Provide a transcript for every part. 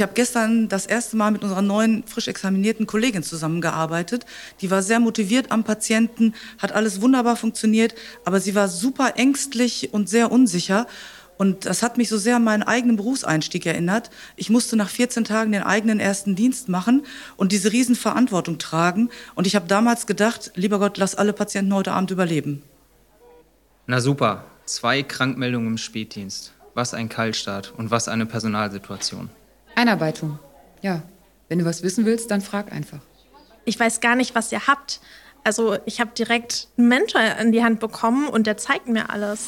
Ich habe gestern das erste Mal mit unserer neuen, frisch examinierten Kollegin zusammengearbeitet. Die war sehr motiviert am Patienten, hat alles wunderbar funktioniert, aber sie war super ängstlich und sehr unsicher. Und das hat mich so sehr an meinen eigenen Berufseinstieg erinnert. Ich musste nach 14 Tagen den eigenen ersten Dienst machen und diese Riesenverantwortung tragen. Und ich habe damals gedacht, lieber Gott, lass alle Patienten heute Abend überleben. Na super, zwei Krankmeldungen im Spätdienst. Was ein Kaltstart und was eine Personalsituation. Einarbeitung. Ja, wenn du was wissen willst, dann frag einfach. Ich weiß gar nicht, was ihr habt. Also ich habe direkt einen Mentor in die Hand bekommen und der zeigt mir alles.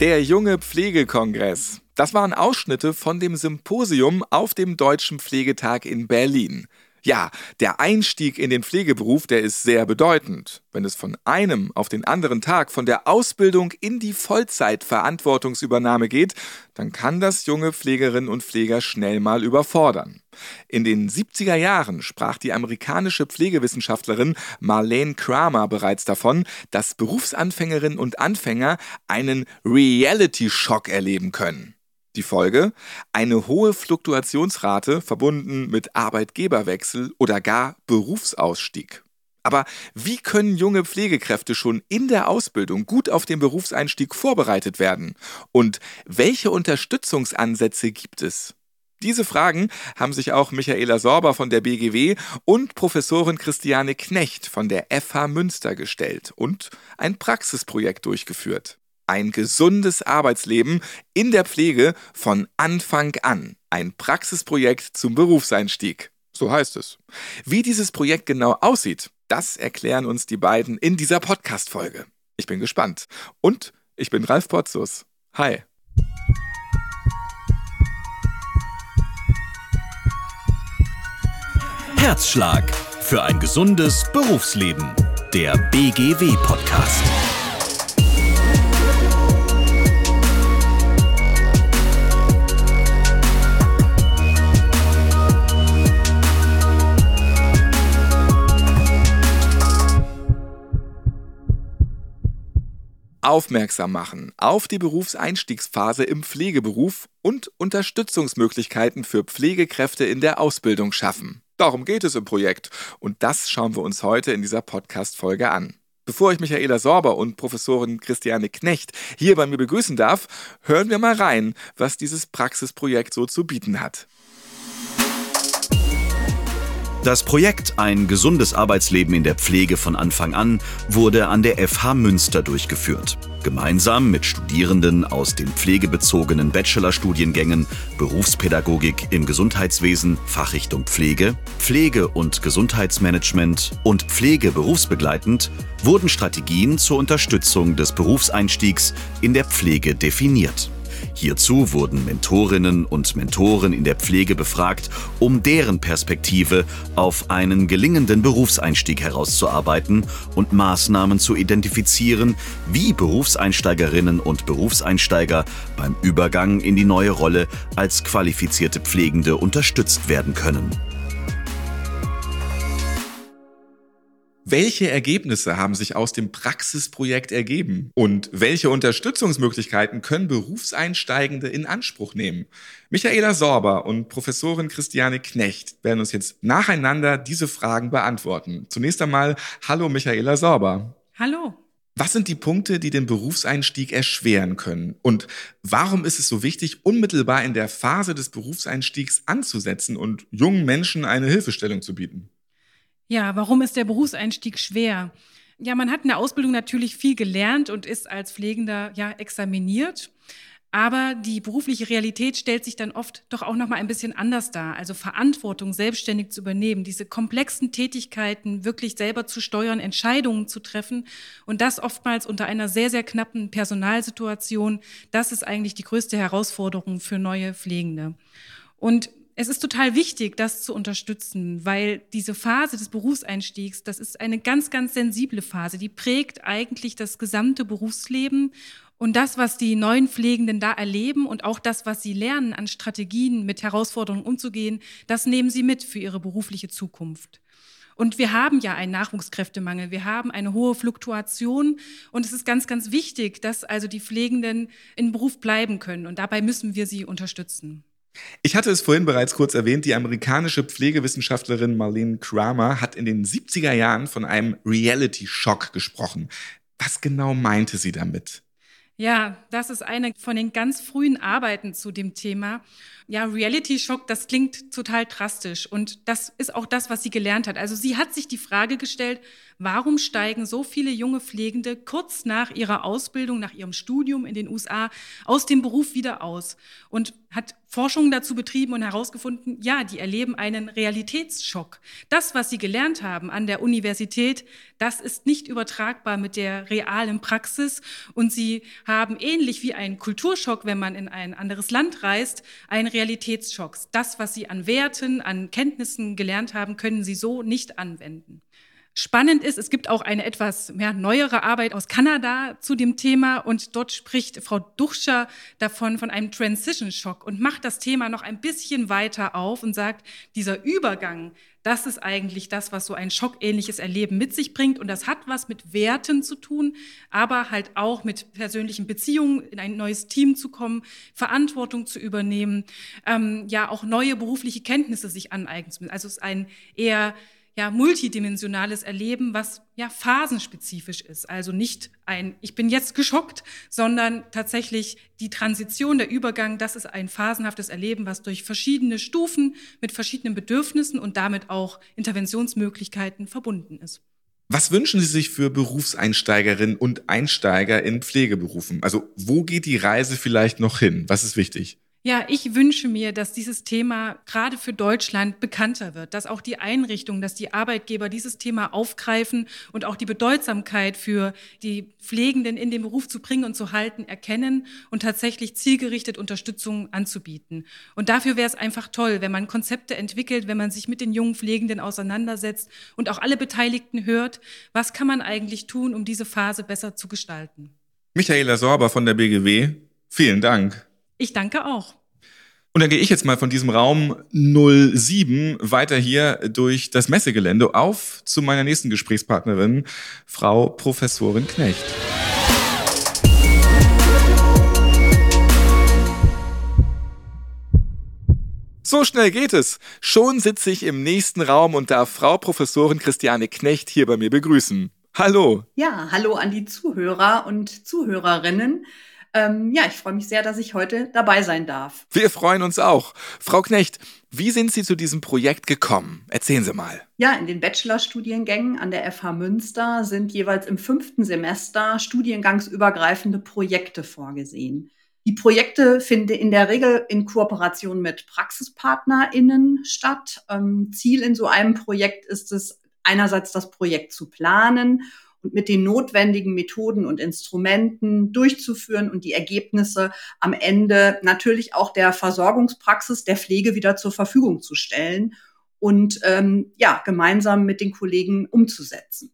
Der junge Pflegekongress. Das waren Ausschnitte von dem Symposium auf dem Deutschen Pflegetag in Berlin. Ja, der Einstieg in den Pflegeberuf, der ist sehr bedeutend. Wenn es von einem auf den anderen Tag von der Ausbildung in die Vollzeitverantwortungsübernahme geht, dann kann das junge Pflegerinnen und Pfleger schnell mal überfordern. In den 70er Jahren sprach die amerikanische Pflegewissenschaftlerin Marlene Kramer bereits davon, dass Berufsanfängerinnen und Anfänger einen Reality-Schock erleben können. Die Folge? Eine hohe Fluktuationsrate verbunden mit Arbeitgeberwechsel oder gar Berufsausstieg. Aber wie können junge Pflegekräfte schon in der Ausbildung gut auf den Berufseinstieg vorbereitet werden? Und welche Unterstützungsansätze gibt es? Diese Fragen haben sich auch Michaela Sorber von der BGW und Professorin Christiane Knecht von der FH Münster gestellt und ein Praxisprojekt durchgeführt. Ein gesundes Arbeitsleben in der Pflege von Anfang an. Ein Praxisprojekt zum Berufseinstieg. So heißt es. Wie dieses Projekt genau aussieht, das erklären uns die beiden in dieser Podcast-Folge. Ich bin gespannt. Und ich bin Ralf Potzus. Hi. Herzschlag für ein gesundes Berufsleben. Der BGW-Podcast. Aufmerksam machen auf die Berufseinstiegsphase im Pflegeberuf und Unterstützungsmöglichkeiten für Pflegekräfte in der Ausbildung schaffen. Darum geht es im Projekt und das schauen wir uns heute in dieser Podcast-Folge an. Bevor ich Michaela Sorber und Professorin Christiane Knecht hier bei mir begrüßen darf, hören wir mal rein, was dieses Praxisprojekt so zu bieten hat. Das Projekt Ein gesundes Arbeitsleben in der Pflege von Anfang an wurde an der FH Münster durchgeführt. Gemeinsam mit Studierenden aus den pflegebezogenen Bachelorstudiengängen Berufspädagogik im Gesundheitswesen, Fachrichtung Pflege, Pflege- und Gesundheitsmanagement und Pflege berufsbegleitend wurden Strategien zur Unterstützung des Berufseinstiegs in der Pflege definiert. Hierzu wurden Mentorinnen und Mentoren in der Pflege befragt, um deren Perspektive auf einen gelingenden Berufseinstieg herauszuarbeiten und Maßnahmen zu identifizieren, wie Berufseinsteigerinnen und Berufseinsteiger beim Übergang in die neue Rolle als qualifizierte Pflegende unterstützt werden können. Welche Ergebnisse haben sich aus dem Praxisprojekt ergeben? Und welche Unterstützungsmöglichkeiten können Berufseinsteigende in Anspruch nehmen? Michaela Sorber und Professorin Christiane Knecht werden uns jetzt nacheinander diese Fragen beantworten. Zunächst einmal, hallo Michaela Sorber. Hallo. Was sind die Punkte, die den Berufseinstieg erschweren können? Und warum ist es so wichtig, unmittelbar in der Phase des Berufseinstiegs anzusetzen und jungen Menschen eine Hilfestellung zu bieten? Ja, warum ist der Berufseinstieg schwer? Ja, man hat in der Ausbildung natürlich viel gelernt und ist als Pflegender ja examiniert. Aber die berufliche Realität stellt sich dann oft doch auch noch mal ein bisschen anders dar. Also Verantwortung selbstständig zu übernehmen, diese komplexen Tätigkeiten wirklich selber zu steuern, Entscheidungen zu treffen und das oftmals unter einer sehr, sehr knappen Personalsituation. Das ist eigentlich die größte Herausforderung für neue Pflegende. Und es ist total wichtig, das zu unterstützen, weil diese Phase des Berufseinstiegs, das ist eine ganz, ganz sensible Phase, die prägt eigentlich das gesamte Berufsleben. Und das, was die neuen Pflegenden da erleben und auch das, was sie lernen an Strategien, mit Herausforderungen umzugehen, das nehmen sie mit für ihre berufliche Zukunft. Und wir haben ja einen Nachwuchskräftemangel, wir haben eine hohe Fluktuation. Und es ist ganz, ganz wichtig, dass also die Pflegenden in Beruf bleiben können. Und dabei müssen wir sie unterstützen. Ich hatte es vorhin bereits kurz erwähnt, die amerikanische Pflegewissenschaftlerin Marlene Kramer hat in den 70er Jahren von einem Reality-Schock gesprochen. Was genau meinte sie damit? Ja, das ist eine von den ganz frühen Arbeiten zu dem Thema. Ja, Reality Shock, das klingt total drastisch und das ist auch das, was sie gelernt hat. Also sie hat sich die Frage gestellt, warum steigen so viele junge Pflegende kurz nach ihrer Ausbildung, nach ihrem Studium in den USA aus dem Beruf wieder aus und hat Forschungen dazu betrieben und herausgefunden, ja, die erleben einen Realitätsschock. Das, was sie gelernt haben an der Universität, das ist nicht übertragbar mit der realen Praxis und sie haben ähnlich wie ein Kulturschock, wenn man in ein anderes Land reist, einen Realitätsschock. Das, was sie an Werten, an Kenntnissen gelernt haben, können sie so nicht anwenden. Spannend ist, es gibt auch eine etwas mehr neuere Arbeit aus Kanada zu dem Thema und dort spricht Frau Duchscher davon von einem Transition Shock und macht das Thema noch ein bisschen weiter auf und sagt, dieser Übergang, das ist eigentlich das, was so ein schockähnliches Erleben mit sich bringt und das hat was mit Werten zu tun, aber halt auch mit persönlichen Beziehungen, in ein neues Team zu kommen, Verantwortung zu übernehmen, ähm, ja auch neue berufliche Kenntnisse sich aneignen zu müssen. Also es ist ein eher ja, multidimensionales Erleben, was ja phasenspezifisch ist. Also nicht ein, ich bin jetzt geschockt, sondern tatsächlich die Transition, der Übergang, das ist ein phasenhaftes Erleben, was durch verschiedene Stufen mit verschiedenen Bedürfnissen und damit auch Interventionsmöglichkeiten verbunden ist. Was wünschen Sie sich für Berufseinsteigerinnen und Einsteiger in Pflegeberufen? Also wo geht die Reise vielleicht noch hin? Was ist wichtig? Ja, ich wünsche mir, dass dieses Thema gerade für Deutschland bekannter wird, dass auch die Einrichtungen, dass die Arbeitgeber dieses Thema aufgreifen und auch die Bedeutsamkeit für die Pflegenden in den Beruf zu bringen und zu halten erkennen und tatsächlich zielgerichtet Unterstützung anzubieten. Und dafür wäre es einfach toll, wenn man Konzepte entwickelt, wenn man sich mit den jungen Pflegenden auseinandersetzt und auch alle Beteiligten hört, was kann man eigentlich tun, um diese Phase besser zu gestalten. Michaela Sorber von der BGW, vielen Dank. Ich danke auch. Und dann gehe ich jetzt mal von diesem Raum 07 weiter hier durch das Messegelände auf zu meiner nächsten Gesprächspartnerin, Frau Professorin Knecht. So schnell geht es. Schon sitze ich im nächsten Raum und darf Frau Professorin Christiane Knecht hier bei mir begrüßen. Hallo. Ja, hallo an die Zuhörer und Zuhörerinnen. Ähm, ja, ich freue mich sehr, dass ich heute dabei sein darf. Wir freuen uns auch. Frau Knecht, wie sind Sie zu diesem Projekt gekommen? Erzählen Sie mal. Ja, in den Bachelorstudiengängen an der FH Münster sind jeweils im fünften Semester studiengangsübergreifende Projekte vorgesehen. Die Projekte finden in der Regel in Kooperation mit PraxispartnerInnen statt. Ähm, Ziel in so einem Projekt ist es, einerseits das Projekt zu planen mit den notwendigen Methoden und Instrumenten durchzuführen und die Ergebnisse am Ende natürlich auch der Versorgungspraxis der Pflege wieder zur Verfügung zu stellen und ähm, ja gemeinsam mit den Kollegen umzusetzen.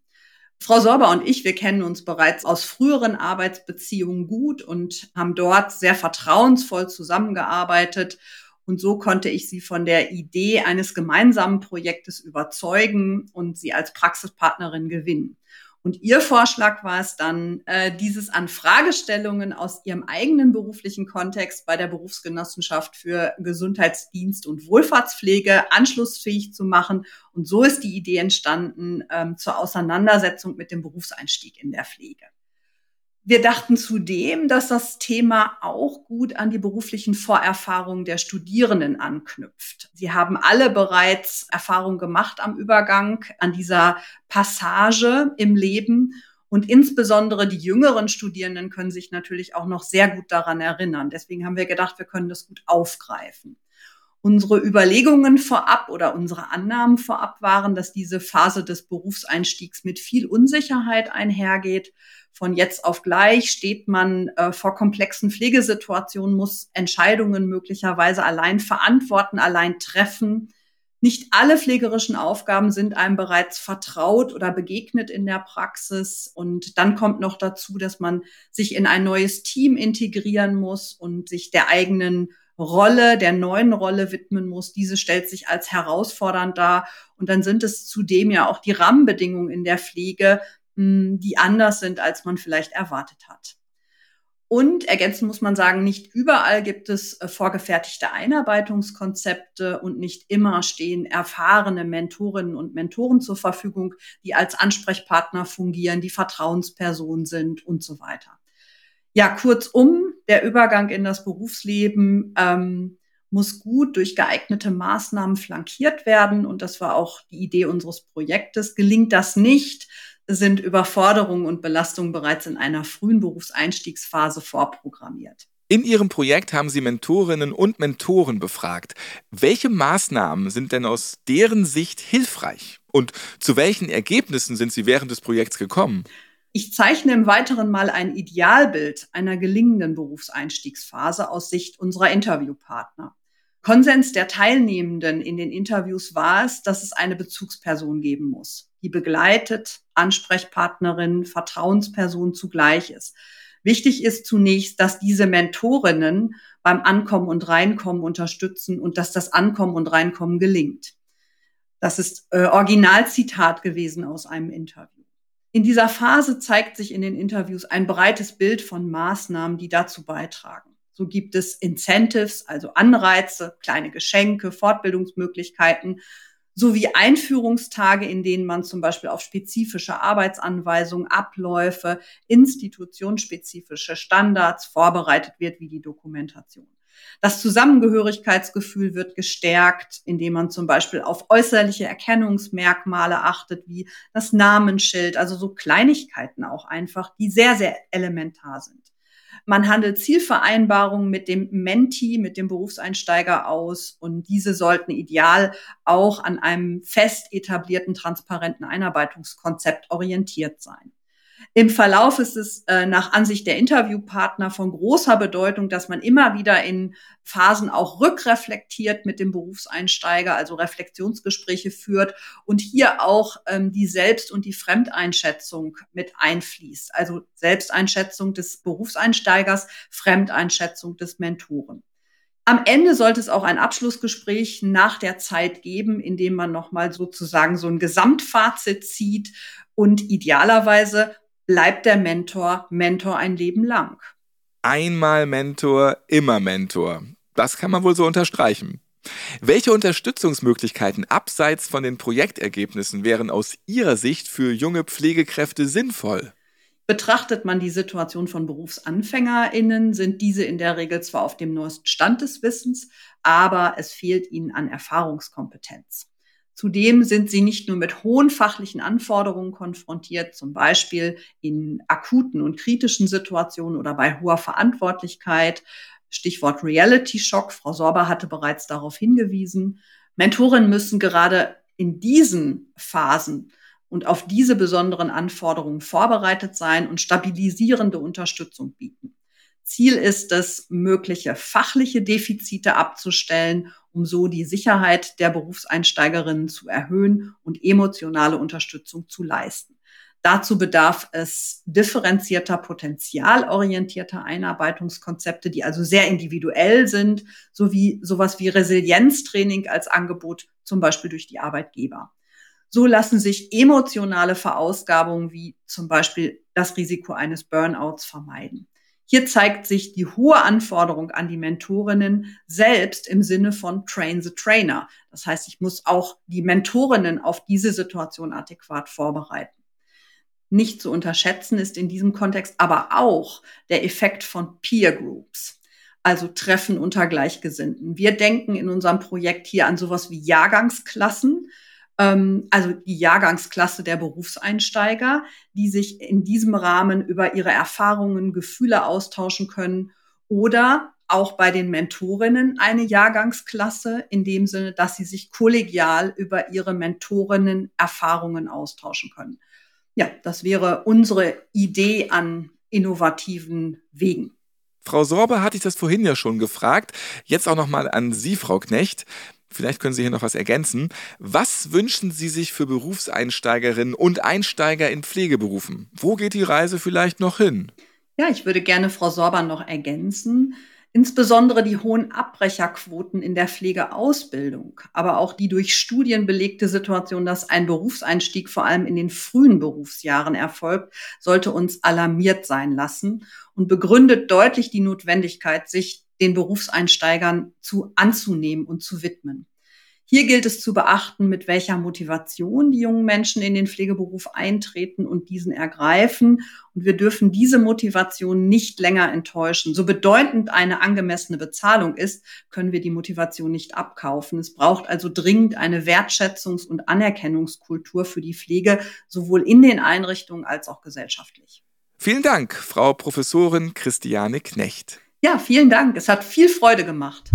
Frau Sorber und ich, wir kennen uns bereits aus früheren Arbeitsbeziehungen gut und haben dort sehr vertrauensvoll zusammengearbeitet. Und so konnte ich sie von der Idee eines gemeinsamen Projektes überzeugen und sie als Praxispartnerin gewinnen. Und ihr Vorschlag war es dann, äh, dieses an Fragestellungen aus ihrem eigenen beruflichen Kontext bei der Berufsgenossenschaft für Gesundheitsdienst und Wohlfahrtspflege anschlussfähig zu machen. Und so ist die Idee entstanden ähm, zur Auseinandersetzung mit dem Berufseinstieg in der Pflege. Wir dachten zudem, dass das Thema auch gut an die beruflichen Vorerfahrungen der Studierenden anknüpft. Sie haben alle bereits Erfahrung gemacht am Übergang, an dieser Passage im Leben. Und insbesondere die jüngeren Studierenden können sich natürlich auch noch sehr gut daran erinnern. Deswegen haben wir gedacht, wir können das gut aufgreifen. Unsere Überlegungen vorab oder unsere Annahmen vorab waren, dass diese Phase des Berufseinstiegs mit viel Unsicherheit einhergeht von jetzt auf gleich steht man äh, vor komplexen Pflegesituationen, muss Entscheidungen möglicherweise allein verantworten, allein treffen. Nicht alle pflegerischen Aufgaben sind einem bereits vertraut oder begegnet in der Praxis. Und dann kommt noch dazu, dass man sich in ein neues Team integrieren muss und sich der eigenen Rolle, der neuen Rolle widmen muss. Diese stellt sich als herausfordernd dar. Und dann sind es zudem ja auch die Rahmenbedingungen in der Pflege, die anders sind, als man vielleicht erwartet hat. Und ergänzend muss man sagen, nicht überall gibt es äh, vorgefertigte Einarbeitungskonzepte und nicht immer stehen erfahrene Mentorinnen und Mentoren zur Verfügung, die als Ansprechpartner fungieren, die Vertrauenspersonen sind und so weiter. Ja, kurzum, der Übergang in das Berufsleben ähm, muss gut durch geeignete Maßnahmen flankiert werden. Und das war auch die Idee unseres Projektes. Gelingt das nicht, sind Überforderungen und Belastungen bereits in einer frühen Berufseinstiegsphase vorprogrammiert. In Ihrem Projekt haben Sie Mentorinnen und Mentoren befragt. Welche Maßnahmen sind denn aus deren Sicht hilfreich? Und zu welchen Ergebnissen sind Sie während des Projekts gekommen? Ich zeichne im Weiteren mal ein Idealbild einer gelingenden Berufseinstiegsphase aus Sicht unserer Interviewpartner. Konsens der Teilnehmenden in den Interviews war es, dass es eine Bezugsperson geben muss, die begleitet, Ansprechpartnerin, Vertrauensperson zugleich ist. Wichtig ist zunächst, dass diese Mentorinnen beim Ankommen und Reinkommen unterstützen und dass das Ankommen und Reinkommen gelingt. Das ist äh, Originalzitat gewesen aus einem Interview. In dieser Phase zeigt sich in den Interviews ein breites Bild von Maßnahmen, die dazu beitragen. So gibt es Incentives, also Anreize, kleine Geschenke, Fortbildungsmöglichkeiten sowie Einführungstage, in denen man zum Beispiel auf spezifische Arbeitsanweisungen, Abläufe, institutionsspezifische Standards vorbereitet wird, wie die Dokumentation. Das Zusammengehörigkeitsgefühl wird gestärkt, indem man zum Beispiel auf äußerliche Erkennungsmerkmale achtet, wie das Namensschild, also so Kleinigkeiten auch einfach, die sehr, sehr elementar sind. Man handelt Zielvereinbarungen mit dem Menti, mit dem Berufseinsteiger aus und diese sollten ideal auch an einem fest etablierten, transparenten Einarbeitungskonzept orientiert sein. Im Verlauf ist es äh, nach Ansicht der Interviewpartner von großer Bedeutung, dass man immer wieder in Phasen auch rückreflektiert mit dem Berufseinsteiger, also Reflexionsgespräche führt und hier auch ähm, die Selbst- und die Fremdeinschätzung mit einfließt. Also Selbsteinschätzung des Berufseinsteigers, Fremdeinschätzung des Mentoren. Am Ende sollte es auch ein Abschlussgespräch nach der Zeit geben, in dem man nochmal sozusagen so ein Gesamtfazit zieht und idealerweise bleibt der Mentor Mentor ein Leben lang. Einmal Mentor, immer Mentor. Das kann man wohl so unterstreichen. Welche Unterstützungsmöglichkeiten abseits von den Projektergebnissen wären aus Ihrer Sicht für junge Pflegekräfte sinnvoll? Betrachtet man die Situation von BerufsanfängerInnen, sind diese in der Regel zwar auf dem neuesten Stand des Wissens, aber es fehlt ihnen an Erfahrungskompetenz. Zudem sind sie nicht nur mit hohen fachlichen Anforderungen konfrontiert, zum Beispiel in akuten und kritischen Situationen oder bei hoher Verantwortlichkeit. Stichwort Reality Shock. Frau Sorber hatte bereits darauf hingewiesen. Mentoren müssen gerade in diesen Phasen und auf diese besonderen Anforderungen vorbereitet sein und stabilisierende Unterstützung bieten. Ziel ist es, mögliche fachliche Defizite abzustellen, um so die Sicherheit der Berufseinsteigerinnen zu erhöhen und emotionale Unterstützung zu leisten. Dazu bedarf es differenzierter, potenzialorientierter Einarbeitungskonzepte, die also sehr individuell sind, sowie sowas wie Resilienztraining als Angebot, zum Beispiel durch die Arbeitgeber. So lassen sich emotionale Verausgabungen wie zum Beispiel das Risiko eines Burnouts vermeiden. Hier zeigt sich die hohe Anforderung an die Mentorinnen selbst im Sinne von Train the Trainer. Das heißt, ich muss auch die Mentorinnen auf diese Situation adäquat vorbereiten. Nicht zu unterschätzen ist in diesem Kontext aber auch der Effekt von Peer Groups, also Treffen unter Gleichgesinnten. Wir denken in unserem Projekt hier an sowas wie Jahrgangsklassen, also die Jahrgangsklasse der Berufseinsteiger, die sich in diesem Rahmen über ihre Erfahrungen, Gefühle austauschen können oder auch bei den Mentorinnen eine Jahrgangsklasse in dem Sinne, dass sie sich kollegial über ihre Mentorinnen Erfahrungen austauschen können. Ja, das wäre unsere Idee an innovativen Wegen. Frau Sorbe hatte ich das vorhin ja schon gefragt. Jetzt auch noch mal an Sie, Frau Knecht. Vielleicht können Sie hier noch was ergänzen. Was wünschen Sie sich für Berufseinsteigerinnen und Einsteiger in Pflegeberufen? Wo geht die Reise vielleicht noch hin? Ja, ich würde gerne Frau Sorban noch ergänzen. Insbesondere die hohen Abbrecherquoten in der Pflegeausbildung, aber auch die durch Studien belegte Situation, dass ein Berufseinstieg vor allem in den frühen Berufsjahren erfolgt, sollte uns alarmiert sein lassen und begründet deutlich die Notwendigkeit, sich den Berufseinsteigern zu anzunehmen und zu widmen. Hier gilt es zu beachten, mit welcher Motivation die jungen Menschen in den Pflegeberuf eintreten und diesen ergreifen. Und wir dürfen diese Motivation nicht länger enttäuschen. So bedeutend eine angemessene Bezahlung ist, können wir die Motivation nicht abkaufen. Es braucht also dringend eine Wertschätzungs- und Anerkennungskultur für die Pflege, sowohl in den Einrichtungen als auch gesellschaftlich. Vielen Dank, Frau Professorin Christiane Knecht. Ja, vielen Dank. Es hat viel Freude gemacht.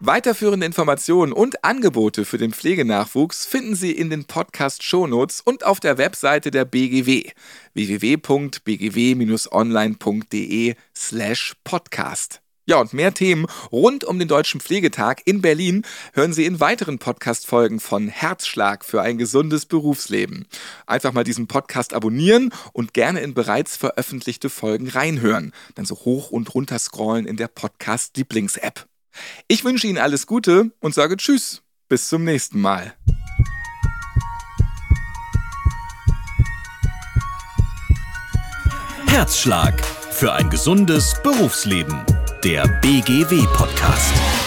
Weiterführende Informationen und Angebote für den Pflegenachwuchs finden Sie in den Podcast Shownotes und auf der Webseite der BGW www.bgw-online.de slash podcast. Ja, und mehr Themen rund um den Deutschen Pflegetag in Berlin hören Sie in weiteren Podcast-Folgen von Herzschlag für ein gesundes Berufsleben. Einfach mal diesen Podcast abonnieren und gerne in bereits veröffentlichte Folgen reinhören. Dann so hoch und runter scrollen in der Podcast-Lieblings-App. Ich wünsche Ihnen alles Gute und sage Tschüss. Bis zum nächsten Mal. Herzschlag für ein gesundes Berufsleben. Der BGW-Podcast.